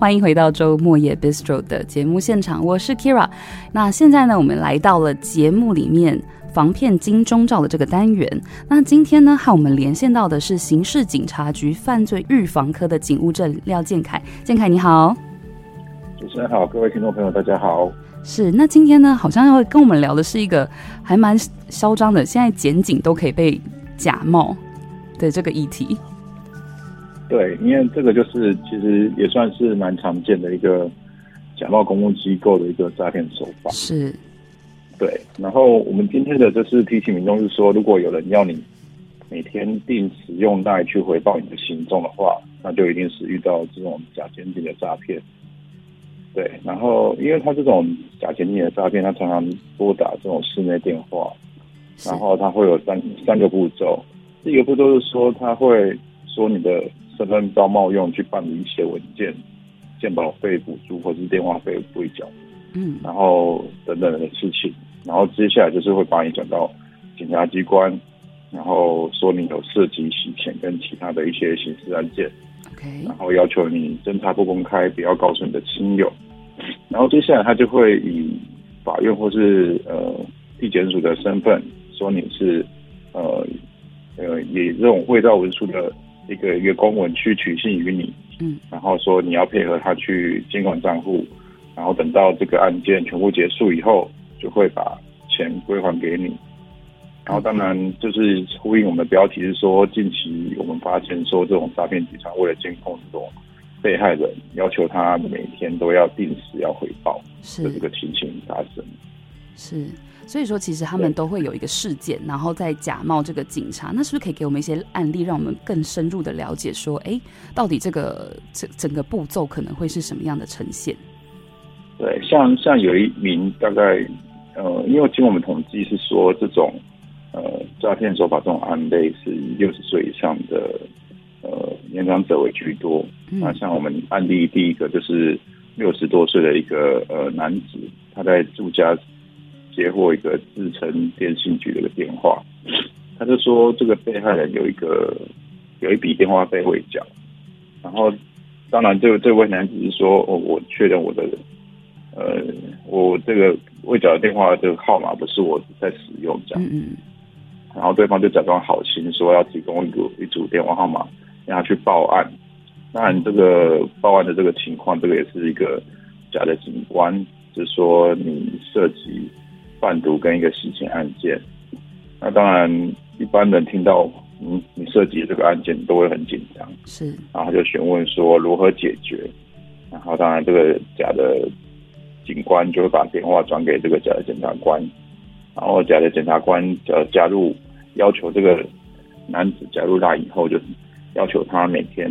欢迎回到周末夜 Bistro 的节目现场，我是 Kira。那现在呢，我们来到了节目里面防骗金钟罩的这个单元。那今天呢，和我们连线到的是刑事警察局犯罪预防科的警务证廖建凯。建凯你好，主持人好，各位听众朋友大家好。是，那今天呢，好像要跟我们聊的是一个还蛮嚣张的，现在检警都可以被假冒的这个议题。对，因为这个就是其实也算是蛮常见的一个假冒公务机构的一个诈骗手法。是，对。然后我们今天的就是提醒民众是说，如果有人要你每天定时用 LINE 去回报你的行踪的话，那就一定是遇到这种假前景的诈骗。对，然后因为他这种假前景的诈骗，他常常拨打这种室内电话，然后他会有三三个步骤。第一个步骤是说，他会说你的身份遭冒用去办理一些文件、健保费补助或是电话费未缴，嗯，然后等等的事情。然后接下来就是会把你转到检察机关，然后说你有涉及洗钱跟其他的一些刑事案件。Okay. 然后要求你侦查不公开，不要告诉你的亲友。然后接下来他就会以法院或是呃地检署的身份，说你是呃呃以这种伪造文书的一个一个公文去取信于你，嗯，然后说你要配合他去监管账户，然后等到这个案件全部结束以后，就会把钱归还给你。然后当然就是呼应我们的标题是说，近期我们发现说这种诈骗集团为了监控这种被害人，要求他每天都要定时要回报，是这个情形发生。是，所以说其实他们都会有一个事件，然后再假冒这个警察。那是不是可以给我们一些案例，让我们更深入的了解说，哎，到底这个整整个步骤可能会是什么样的呈现？对，像像有一名大概呃，因为经我们统计是说这种。呃，诈骗手法这种案例是以六十岁以上的呃年长者为居多。嗯。那像我们案例第一个就是六十多岁的一个呃男子，他在住家接获一个自称电信局的一个电话，他就说这个被害人有一个有一笔电话费未缴，然后当然这个这位男子是说，哦，我确认我的呃我这个未缴的电话这个号码不是我在使用这样。嗯嗯。然后对方就假装好心，说要提供一组一组电话号码，让他去报案。当然，这个报案的这个情况，这个也是一个假的警官，就是说你涉及贩毒跟一个洗钱案件。那当然，一般人听到你你涉及这个案件，都会很紧张。是，然后他就询问说如何解决。然后当然，这个假的警官就会把电话转给这个假的检察官。然后假的检察官呃加入，要求这个男子加入他以后，就要求他每天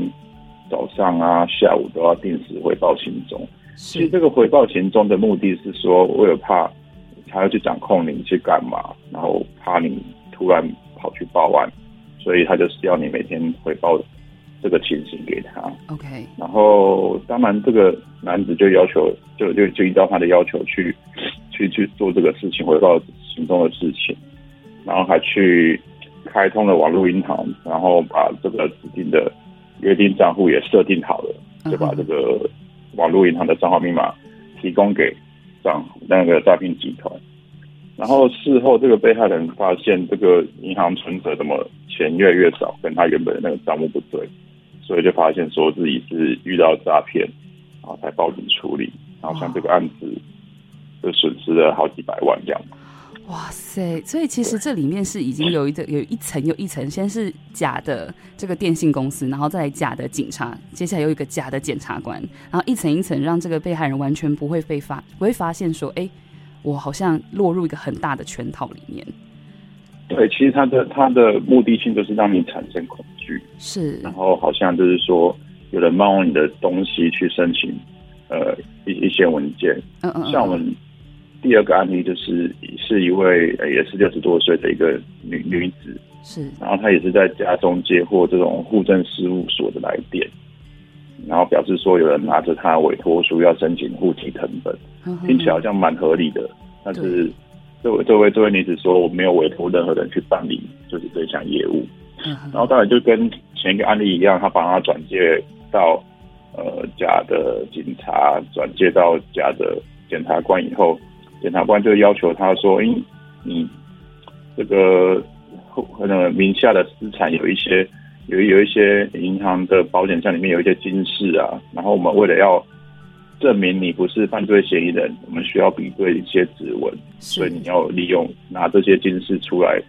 早上啊、下午都要定时回报行踪。其实这个回报行踪的目的是说，为了怕他要去掌控你去干嘛，然后怕你突然跑去报案，所以他就是要你每天回报这个情形给他。OK。然后当然这个男子就要求，就就就依照他的要求去去去做这个事情，回报。行动的事情，然后还去开通了网络银行，然后把这个指定的约定账户也设定好了，就把这个网络银行的账号密码提供给账户那个诈骗集团。然后事后这个被害人发现这个银行存折怎么钱越来越少，跟他原本的那个账目不对，所以就发现说自己是遇到诈骗，然后才报警处理。然后像这个案子就损失了好几百万这样。哇塞！所以其实这里面是已经有一个有一层又一层，先是假的这个电信公司，然后再来假的警察，接下来又一个假的检察官，然后一层一层让这个被害人完全不会被发，不会发现说，哎，我好像落入一个很大的圈套里面。对，其实他的他的目的性就是让你产生恐惧，是，然后好像就是说有人冒用你的东西去申请呃一一些文件，嗯嗯，嗯，像我们。第二个案例就是是一位也是六十多岁的一个女女子，是，然后她也是在家中接获这种户政事务所的来电，然后表示说有人拿着她委托书要申请户籍成本，听起来好像蛮合理的，但是这位这位这位女子说我没有委托任何人去办理就是这项业务，然后当然就跟前一个案例一样，她把她转接到呃假的警察转介到假的检察官以后，检察官就要求他说：“诶，你这个可能名下的资产有一些有有一些银行的保险箱里面有一些金饰啊，然后我们为了要。”证明你不是犯罪嫌疑人，我们需要比对一些指纹，所以你要利用拿这些金饰出来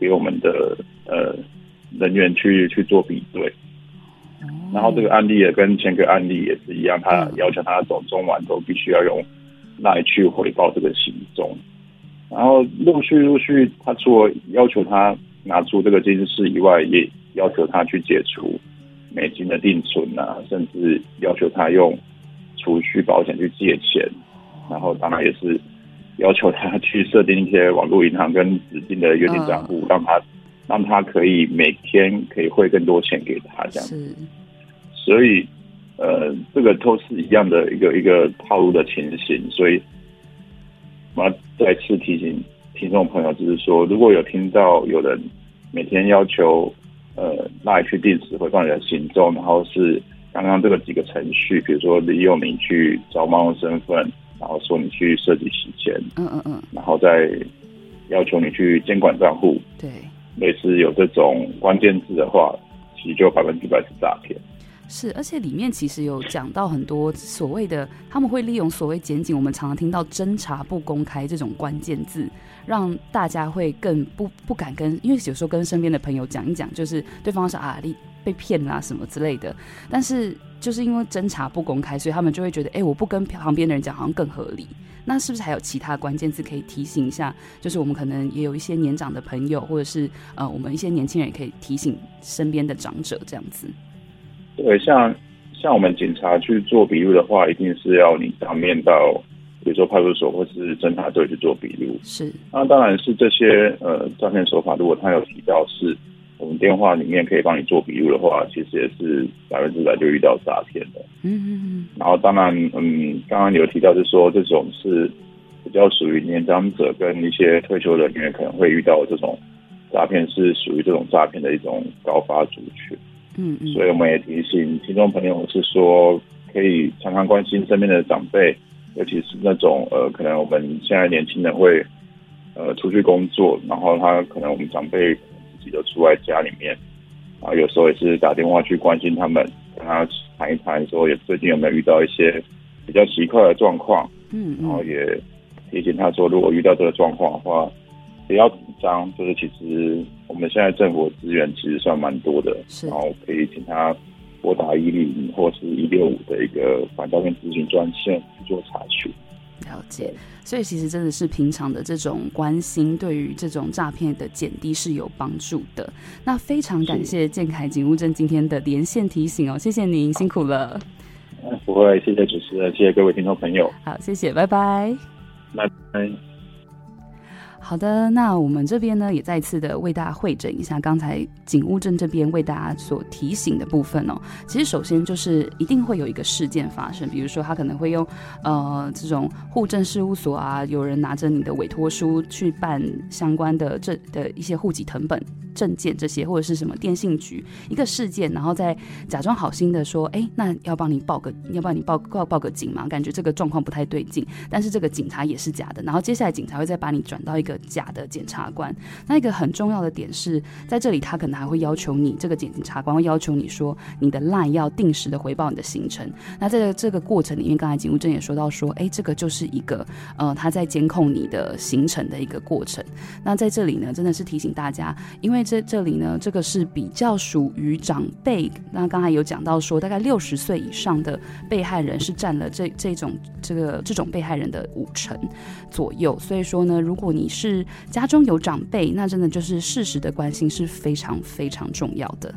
给我们的呃人员去去做比对。然后这个案例也跟前个案例也是一样，他要求他走中晚都必须要用来去回报这个行踪。然后陆续陆续，他除了要求他拿出这个金饰以外，也要求他去解除美金的定存啊，甚至要求他用。储蓄保险去借钱，然后当然也是要求他去设定一些网络银行跟指定的约定账户，让他让他可以每天可以汇更多钱给他这样子。所以呃，这个都是一样的一个一个套路的情形。所以我要再次提醒听众朋友，就是说，如果有听到有人每天要求呃赖去定时回放你的行踪，然后是。刚刚这个几个程序，比如说利用你去找猫用身份，然后说你去设计洗钱，嗯嗯嗯，然后再要求你去监管账户，对，类似有这种关键字的话，其实就百分之百是诈骗。是，而且里面其实有讲到很多所谓的，他们会利用所谓检警，我们常常听到侦查不公开这种关键字，让大家会更不不敢跟，因为有时候跟身边的朋友讲一讲，就是对方是啊，你被骗啦、啊、什么之类的，但是就是因为侦查不公开，所以他们就会觉得，哎，我不跟旁边的人讲，好像更合理。那是不是还有其他关键字可以提醒一下？就是我们可能也有一些年长的朋友，或者是呃，我们一些年轻人也可以提醒身边的长者这样子。对，像像我们警察去做笔录的话，一定是要你当面到，比如说派出所或是侦查队去做笔录。是，那当然是这些呃诈骗手法，如果他有提到是我们电话里面可以帮你做笔录的话，其实也是百分之百就遇到诈骗的。嗯嗯嗯。然后当然，嗯，刚刚有提到是说这种是比较属于年长者跟一些退休人员可能会遇到这种诈骗，是属于这种诈骗的一种高发族群。嗯，嗯，所以我们也提醒听众朋友是说，可以常常关心身边的长辈，尤其是那种呃，可能我们现在年轻人会呃出去工作，然后他可能我们长辈自己都住在家里面，啊有时候也是打电话去关心他们，跟他谈一谈，说也最近有没有遇到一些比较奇怪的状况，嗯，然后也提醒他说，如果遇到这个状况的话。不要紧张，就是其实我们现在政府资源其实算蛮多的，然后可以请他拨打一零或是一六五的一个反诈骗咨询专线去做查询。了解，所以其实真的是平常的这种关心，对于这种诈骗的减低是有帮助的。那非常感谢建凯警务证今天的连线提醒哦，谢谢您，辛苦了。不会，谢谢主持人，谢谢各位听众朋友。好，谢谢，拜拜。拜拜。好的，那我们这边呢，也再次的为大家会诊一下刚才警务证这边为大家所提醒的部分哦。其实首先就是一定会有一个事件发生，比如说他可能会用呃这种户政事务所啊，有人拿着你的委托书去办相关的证的一些户籍成本。证件这些或者是什么电信局一个事件，然后再假装好心的说，哎，那要帮你报个，要帮你报报报个警嘛？感觉这个状况不太对劲，但是这个警察也是假的。然后接下来警察会再把你转到一个假的检察官。那一个很重要的点是在这里，他可能还会要求你这个检察官会要求你说，你的 LINE 要定时的回报你的行程。那在这个过程里面，刚才警务证也说到说，哎，这个就是一个呃他在监控你的行程的一个过程。那在这里呢，真的是提醒大家，因为这这里呢，这个是比较属于长辈。那刚才有讲到说，大概六十岁以上的被害人是占了这这种这个这种被害人的五成左右。所以说呢，如果你是是家中有长辈，那真的就是适时的关心是非常非常重要的。